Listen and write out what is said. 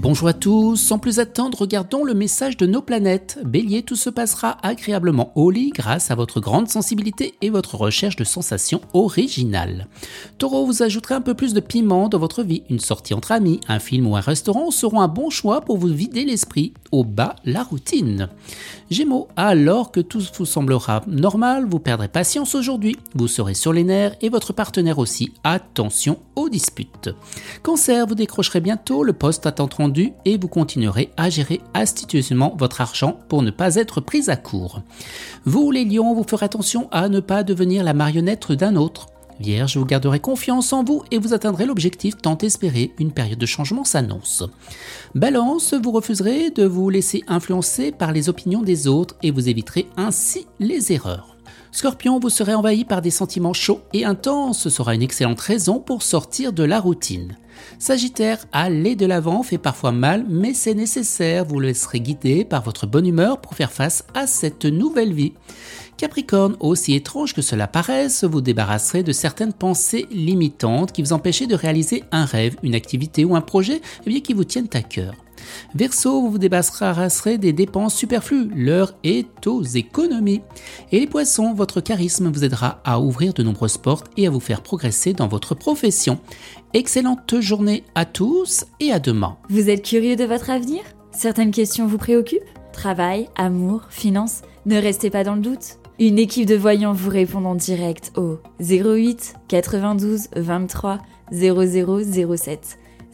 Bonjour à tous, sans plus attendre, regardons le message de nos planètes. Bélier, tout se passera agréablement au lit grâce à votre grande sensibilité et votre recherche de sensations originales. Taureau, vous ajouterez un peu plus de piment dans votre vie. Une sortie entre amis, un film ou un restaurant seront un bon choix pour vous vider l'esprit. Au bas, la routine. Gémeaux, alors que tout vous semblera normal, vous perdrez patience aujourd'hui. Vous serez sur les nerfs et votre partenaire aussi. Attention aux disputes. Cancer, vous décrocherez bientôt le poste et vous continuerez à gérer astucieusement votre argent pour ne pas être pris à court. Vous les lions, vous ferez attention à ne pas devenir la marionnette d'un autre. Vierge, vous garderez confiance en vous et vous atteindrez l'objectif tant espéré, une période de changement s'annonce. Balance, vous refuserez de vous laisser influencer par les opinions des autres et vous éviterez ainsi les erreurs. Scorpion, vous serez envahi par des sentiments chauds et intenses, ce sera une excellente raison pour sortir de la routine. Sagittaire, aller de l'avant fait parfois mal, mais c'est nécessaire, vous laisserez guider par votre bonne humeur pour faire face à cette nouvelle vie. Capricorne, aussi étrange que cela paraisse, vous débarrasserez de certaines pensées limitantes qui vous empêchaient de réaliser un rêve, une activité ou un projet eh qui vous tiennent à cœur. Verseau, vous vous débarrasserez des dépenses superflues. L'heure est aux économies. Et les poissons, votre charisme vous aidera à ouvrir de nombreuses portes et à vous faire progresser dans votre profession. Excellente journée à tous et à demain. Vous êtes curieux de votre avenir? Certaines questions vous préoccupent? Travail, amour, finances? Ne restez pas dans le doute. Une équipe de voyants vous répond en direct au 08 92 23 0007.